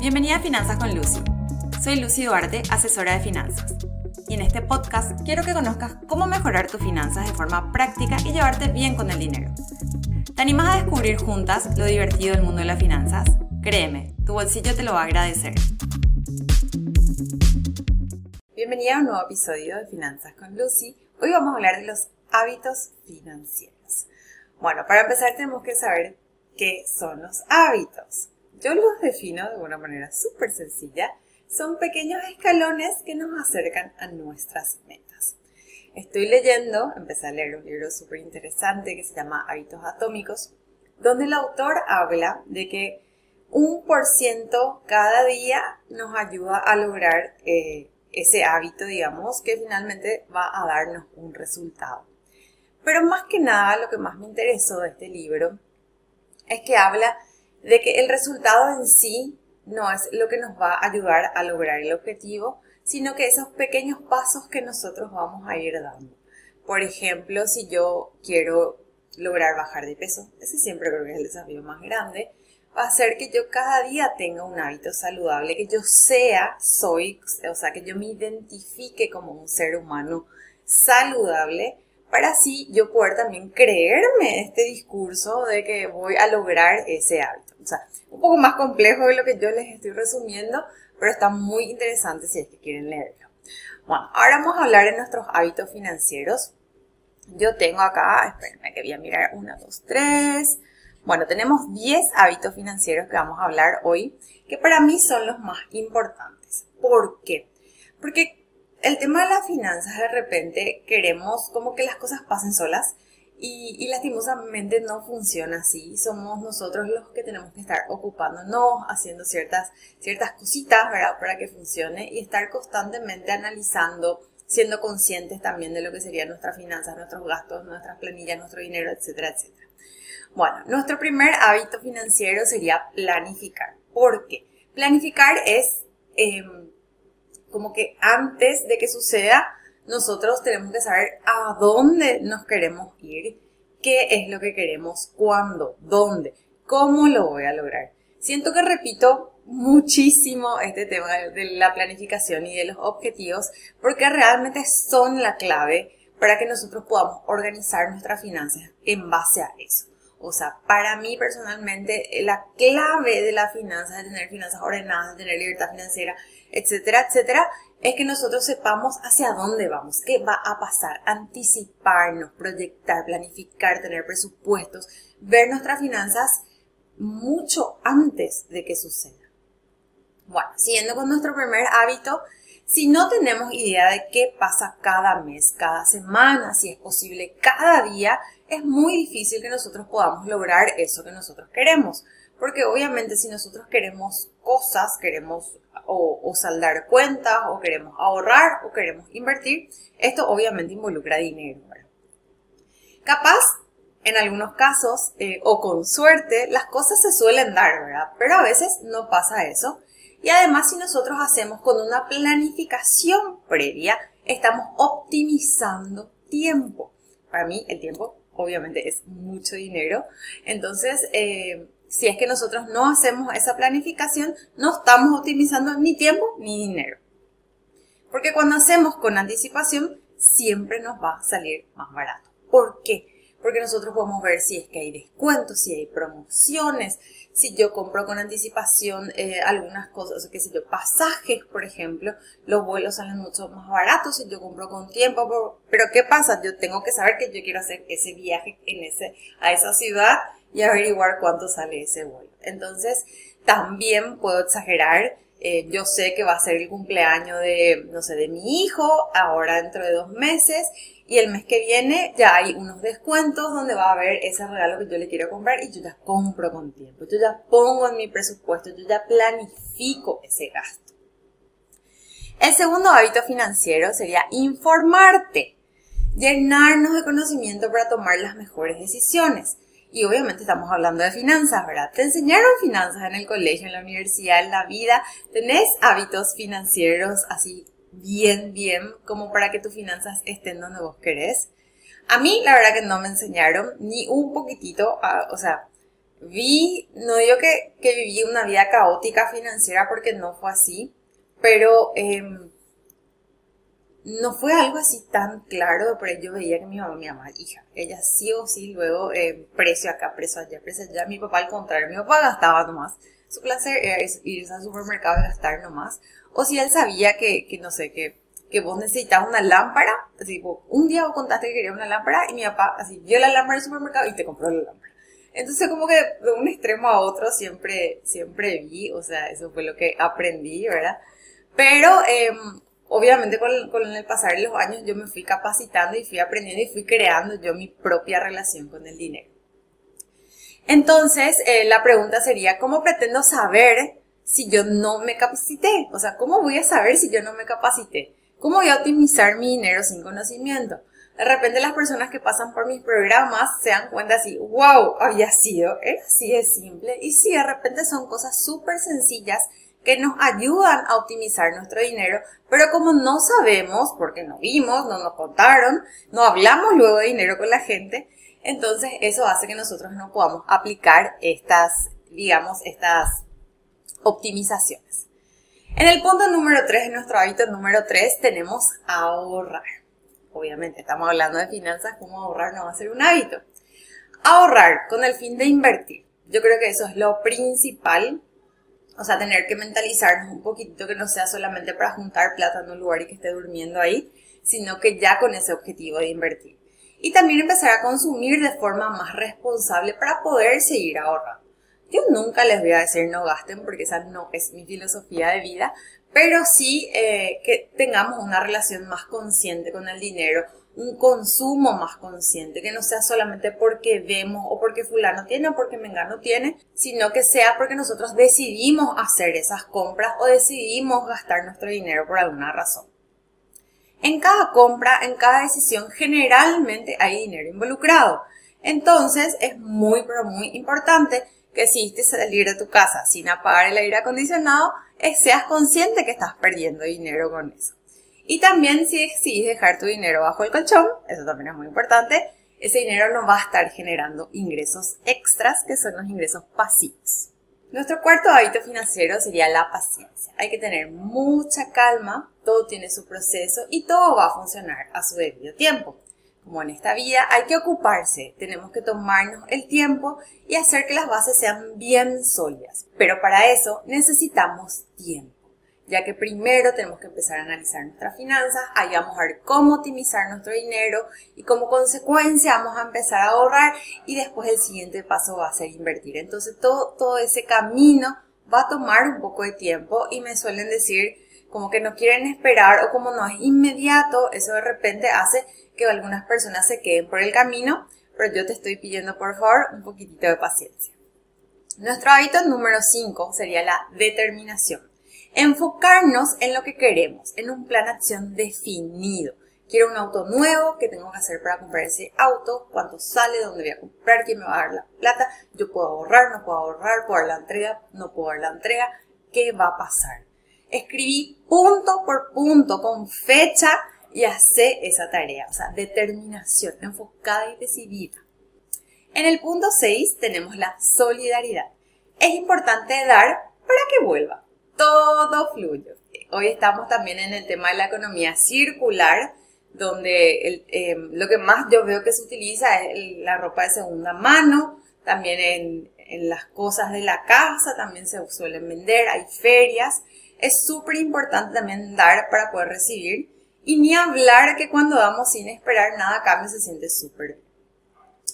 Bienvenida a Finanzas con Lucy. Soy Lucy Duarte, asesora de finanzas. Y en este podcast quiero que conozcas cómo mejorar tus finanzas de forma práctica y llevarte bien con el dinero. ¿Te animas a descubrir juntas lo divertido del mundo de las finanzas? Créeme, tu bolsillo te lo va a agradecer. Bienvenida a un nuevo episodio de Finanzas con Lucy. Hoy vamos a hablar de los hábitos financieros. Bueno, para empezar tenemos que saber qué son los hábitos. Yo los defino de una manera súper sencilla. Son pequeños escalones que nos acercan a nuestras metas. Estoy leyendo, empecé a leer un libro súper interesante que se llama Hábitos Atómicos, donde el autor habla de que un por ciento cada día nos ayuda a lograr eh, ese hábito, digamos, que finalmente va a darnos un resultado. Pero más que nada, lo que más me interesó de este libro es que habla de que el resultado en sí no es lo que nos va a ayudar a lograr el objetivo, sino que esos pequeños pasos que nosotros vamos a ir dando. Por ejemplo, si yo quiero lograr bajar de peso, ese siempre creo que es el desafío más grande, va a ser que yo cada día tenga un hábito saludable, que yo sea, soy, o sea, que yo me identifique como un ser humano saludable para así yo poder también creerme este discurso de que voy a lograr ese hábito. O sea, un poco más complejo de lo que yo les estoy resumiendo, pero está muy interesante si es que quieren leerlo. Bueno, ahora vamos a hablar de nuestros hábitos financieros. Yo tengo acá, espérenme que voy a mirar, 1, 2, 3. Bueno, tenemos 10 hábitos financieros que vamos a hablar hoy, que para mí son los más importantes. ¿Por qué? Porque el tema de las finanzas, de repente queremos como que las cosas pasen solas y, lastimosamente no funciona así. Somos nosotros los que tenemos que estar ocupándonos, haciendo ciertas, ciertas cositas, ¿verdad? Para que funcione y estar constantemente analizando, siendo conscientes también de lo que serían nuestras finanzas, nuestros gastos, nuestras planillas, nuestro dinero, etcétera, etcétera. Bueno, nuestro primer hábito financiero sería planificar. ¿Por qué? Planificar es... Em, como que antes de que suceda, nosotros tenemos que saber a dónde nos queremos ir, qué es lo que queremos, cuándo, dónde, cómo lo voy a lograr. Siento que repito muchísimo este tema de la planificación y de los objetivos porque realmente son la clave para que nosotros podamos organizar nuestras finanzas en base a eso. O sea, para mí personalmente la clave de las finanzas, de tener finanzas ordenadas, de tener libertad financiera, etcétera, etcétera, es que nosotros sepamos hacia dónde vamos, qué va a pasar, anticiparnos, proyectar, planificar, tener presupuestos, ver nuestras finanzas mucho antes de que suceda. Bueno, siguiendo con nuestro primer hábito, si no tenemos idea de qué pasa cada mes, cada semana, si es posible cada día, es muy difícil que nosotros podamos lograr eso que nosotros queremos. Porque obviamente si nosotros queremos cosas, queremos o, saldar cuentas, o queremos ahorrar, o queremos invertir, esto obviamente involucra dinero. Capaz, en algunos casos, eh, o con suerte, las cosas se suelen dar, ¿verdad? Pero a veces no pasa eso. Y además, si nosotros hacemos con una planificación previa, estamos optimizando tiempo. Para mí, el tiempo obviamente es mucho dinero. Entonces, eh, si es que nosotros no hacemos esa planificación, no estamos optimizando ni tiempo ni dinero. Porque cuando hacemos con anticipación, siempre nos va a salir más barato. ¿Por qué? Porque nosotros podemos ver si es que hay descuentos, si hay promociones, si yo compro con anticipación eh, algunas cosas, qué sé yo, pasajes, por ejemplo, los vuelos salen mucho más baratos si yo compro con tiempo. Pero ¿qué pasa? Yo tengo que saber que yo quiero hacer ese viaje en ese, a esa ciudad y averiguar cuánto sale ese vuelo. Entonces, también puedo exagerar. Eh, yo sé que va a ser el cumpleaños de, no sé, de mi hijo, ahora dentro de dos meses, y el mes que viene ya hay unos descuentos donde va a haber ese regalo que yo le quiero comprar y yo ya compro con tiempo. Yo ya pongo en mi presupuesto, yo ya planifico ese gasto. El segundo hábito financiero sería informarte, llenarnos de conocimiento para tomar las mejores decisiones. Y obviamente estamos hablando de finanzas, ¿verdad? Te enseñaron finanzas en el colegio, en la universidad, en la vida. ¿Tenés hábitos financieros así bien, bien, como para que tus finanzas estén donde vos querés? A mí, la verdad que no me enseñaron ni un poquitito, o sea, vi, no digo que, que, viví una vida caótica financiera porque no fue así, pero em, no fue algo así tan claro, pero yo veía que mi mamá, mi mamá, hija, ella sí o sí luego eh, precio acá, precio allá, precio allá, mi papá al contrario, mi papá gastaba nomás, su placer era irse al supermercado y gastar nomás, o si él sabía que, que no sé, que, que vos necesitabas una lámpara, así, un día vos contaste que quería una lámpara y mi papá así vio la lámpara en el supermercado y te compró la lámpara. Entonces como que de un extremo a otro siempre, siempre vi, o sea, eso fue lo que aprendí, ¿verdad? Pero eh, obviamente con, con, el pasar de los años yo me fui capacitando y fui aprendiendo y fui creando yo mi propia relación con el dinero. Entonces, eh, la pregunta sería, ¿cómo pretendo saber si yo no me capacité? O sea, ¿cómo voy a saber si yo no me capacité? ¿Cómo voy a optimizar mi dinero sin conocimiento? De repente las personas que pasan por mis programas se dan cuenta así, wow, había sido, era así de simple. Y sí, de repente son cosas súper sencillas que nos ayudan a optimizar nuestro dinero, pero como no sabemos, porque no vimos, no nos contaron, no hablamos luego de dinero con la gente, entonces eso hace que nosotros no podamos aplicar estas, digamos, estas optimizaciones. En el punto número 3, en nuestro hábito número 3, tenemos ahorrar. Obviamente estamos hablando de finanzas, cómo ahorrar no va a ser un hábito. Ahorrar con el fin de invertir. Yo creo que eso es lo principal o sea, tener que mentalizarnos un poquito que no sea solamente para juntar plata en un lugar y que esté durmiendo ahí, sino que ya con ese objetivo de invertir. Y también empezar a consumir de forma más responsable para poder seguir ahorrando. Yo nunca les voy a decir no gasten porque esa no es mi filosofía de vida, pero sí eh, que tengamos una relación más consciente con el dinero, un consumo más consciente, que no sea solamente porque vemos o porque fulano tiene o porque mengano tiene, sino que sea porque nosotros decidimos hacer esas compras o decidimos gastar nuestro dinero por alguna razón. En cada compra, en cada decisión, generalmente hay dinero involucrado. Entonces es muy, pero muy importante que si salir de tu casa sin apagar el aire acondicionado, eh, seas consciente que estás perdiendo dinero con eso. Y también si decidís dejar tu dinero bajo el colchón, eso también es muy importante, ese dinero no va a estar generando ingresos extras, que son los ingresos pasivos. Nuestro cuarto hábito financiero sería la paciencia. Hay que tener mucha calma, todo tiene su proceso y todo va a funcionar a su debido tiempo. Como en esta vida hay que ocuparse, tenemos que tomarnos el tiempo y hacer que las bases sean bien sólidas. Pero para eso necesitamos tiempo ya que primero tenemos que empezar a analizar nuestras finanzas, ahí vamos a ver cómo optimizar nuestro dinero y como consecuencia vamos a empezar a ahorrar y después el siguiente paso va a ser invertir. Entonces todo, todo ese camino va a tomar un poco de tiempo y me suelen decir como que no quieren esperar o como no es inmediato, eso de repente hace que algunas personas se queden por el camino, pero yo te estoy pidiendo por favor un poquitito de paciencia. Nuestro hábito número 5 sería la determinación. Enfocarnos en lo que queremos, en un plan de acción definido. Quiero un auto nuevo, ¿qué tengo que hacer para comprar ese auto? ¿Cuánto sale? ¿Dónde voy a comprar? ¿Quién me va a dar la plata? ¿Yo puedo ahorrar? ¿No puedo ahorrar? ¿Puedo dar la entrega? ¿No puedo dar la entrega? ¿Qué va a pasar? Escribí punto por punto con fecha y hace esa tarea. O sea, determinación, enfocada y decidida. En el punto 6 tenemos la solidaridad. Es importante dar para que vuelva todo fluye. Hoy estamos también en el tema de la economía circular, donde eh, lo que más yo veo que se utiliza es la ropa de segunda mano, también en, en las cosas de la casa también se suelen vender, hay ferias. Es súper importante también dar para poder recibir y ni hablar que cuando damos sin esperar nada a cambio se siente súper.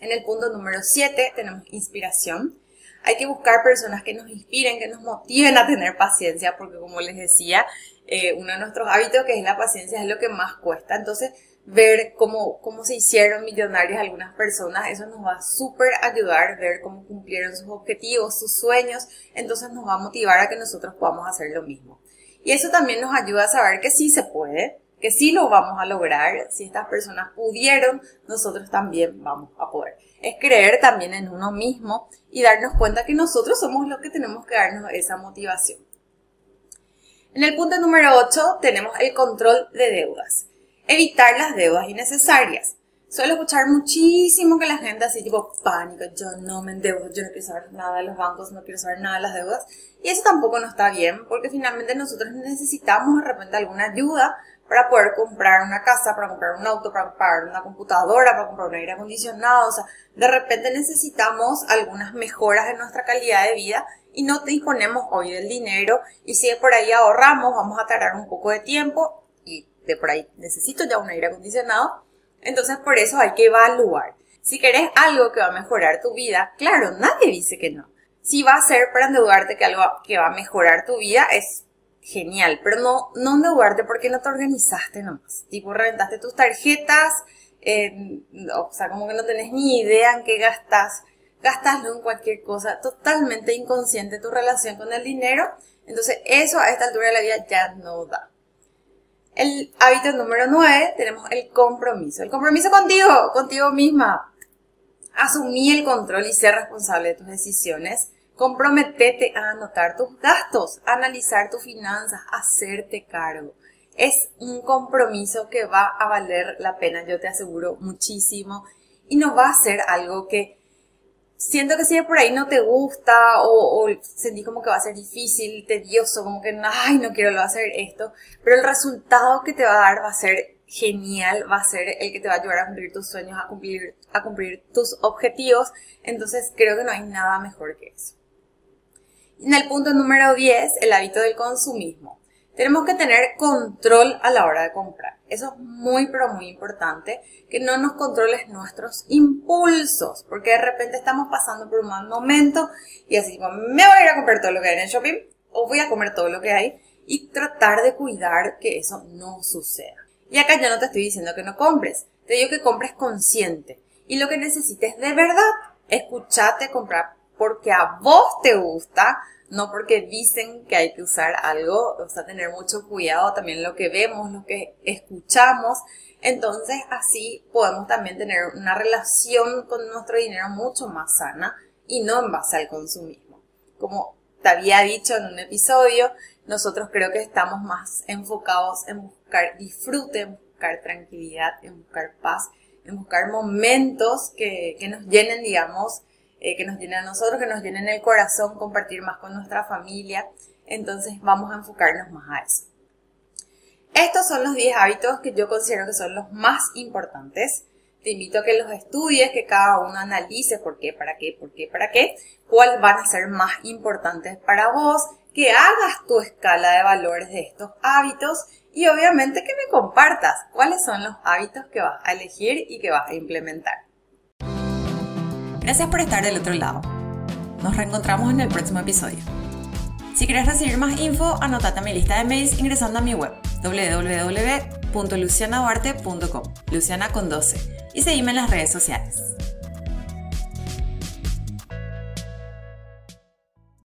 En el punto número 7 tenemos inspiración. Hay que buscar personas que nos inspiren, que nos motiven a tener paciencia, porque como les decía, eh, uno de nuestros hábitos, que es la paciencia, es lo que más cuesta. Entonces, ver cómo, cómo se hicieron millonarios algunas personas, eso nos va a súper ayudar, ver cómo cumplieron sus objetivos, sus sueños, entonces nos va a motivar a que nosotros podamos hacer lo mismo. Y eso también nos ayuda a saber que sí se puede, que sí lo vamos a lograr, si estas personas pudieron, nosotros también vamos a poder es creer también en uno mismo y darnos cuenta que nosotros somos los que tenemos que darnos esa motivación. En el punto número 8 tenemos el control de deudas. Evitar las deudas innecesarias. Suelo escuchar muchísimo que la gente así tipo pánico, yo no me endeudo, yo no quiero saber nada de los bancos, no quiero saber nada de las deudas. Y eso tampoco no está bien, porque finalmente nosotros necesitamos de repente alguna ayuda para poder comprar una casa, para comprar un auto, para comprar una computadora, para comprar un aire acondicionado. O sea, de repente necesitamos algunas mejoras en nuestra calidad de vida y no disponemos hoy del dinero. Y si por ahí ahorramos, vamos a tardar un poco de tiempo y de por ahí necesito ya un aire acondicionado entonces por eso hay que evaluar. Si querés algo que va a mejorar tu vida, claro, nadie dice que no. Si va a ser para endeudarte que algo que va a mejorar tu vida, es genial, pero no, no endeudarte porque no te organizaste nomás. Tipo, reventaste tus tarjetas, eh, o sea, como que no tenés ni idea en qué gastas, gastaslo en cualquier cosa, totalmente inconsciente tu relación con el dinero. Entonces, eso a esta altura de la vida ya no da. El hábito número 9 tenemos el compromiso. El compromiso contigo, contigo misma. Asumí el control y ser responsable de tus decisiones. Comprometete a anotar tus gastos, analizar tus finanzas, hacerte cargo. Es un compromiso que va a valer la pena, yo te aseguro muchísimo. Y no va a ser algo que siento que si por ahí no te gusta o, o, sentí como que va a ser difícil, tedioso, como que, ay, no quiero lo hacer esto, pero el resultado que te va a dar va a ser genial, va a ser el que te va a ayudar a cumplir tus sueños, a cumplir, a cumplir tus objetivos, entonces creo que no hay nada mejor que eso. En el punto número 10, el hábito del consumismo. Tenemos que tener control a la hora de comprar. Eso es muy, pero muy importante, que no nos controles nuestros impulsos, porque de repente estamos pasando por un mal momento y así como, me voy a ir a comprar todo lo que hay en el shopping o voy a comer todo lo que hay y tratar de cuidar que eso no suceda. Y acá yo no te estoy diciendo que no compres, te digo que compres consciente y lo que necesites de verdad, escuchate comprar porque a vos te gusta, no porque dicen que hay que usar algo, o sea, tener mucho cuidado también lo que vemos, lo que escuchamos. Entonces, así podemos también tener una relación con nuestro dinero mucho más sana y no en base al consumismo. Como te había dicho en un episodio, nosotros creo que estamos más enfocados en buscar disfrute, en buscar tranquilidad, en buscar paz, en buscar momentos que, que nos llenen, digamos, eh, que nos llenen a nosotros, que nos llenen el corazón, compartir más con nuestra familia. Entonces vamos a enfocarnos más a eso. Estos son los 10 hábitos que yo considero que son los más importantes. Te invito a que los estudies, que cada uno analice por qué, para qué, por qué, para qué, cuáles van a ser más importantes para vos, que hagas tu escala de valores de estos hábitos y obviamente que me compartas cuáles son los hábitos que vas a elegir y que vas a implementar. Gracias por estar del otro lado. Nos reencontramos en el próximo episodio. Si quieres recibir más info, anotate a mi lista de mails ingresando a mi web www.lucianaduarte.com, Luciana con 12, y seguime en las redes sociales.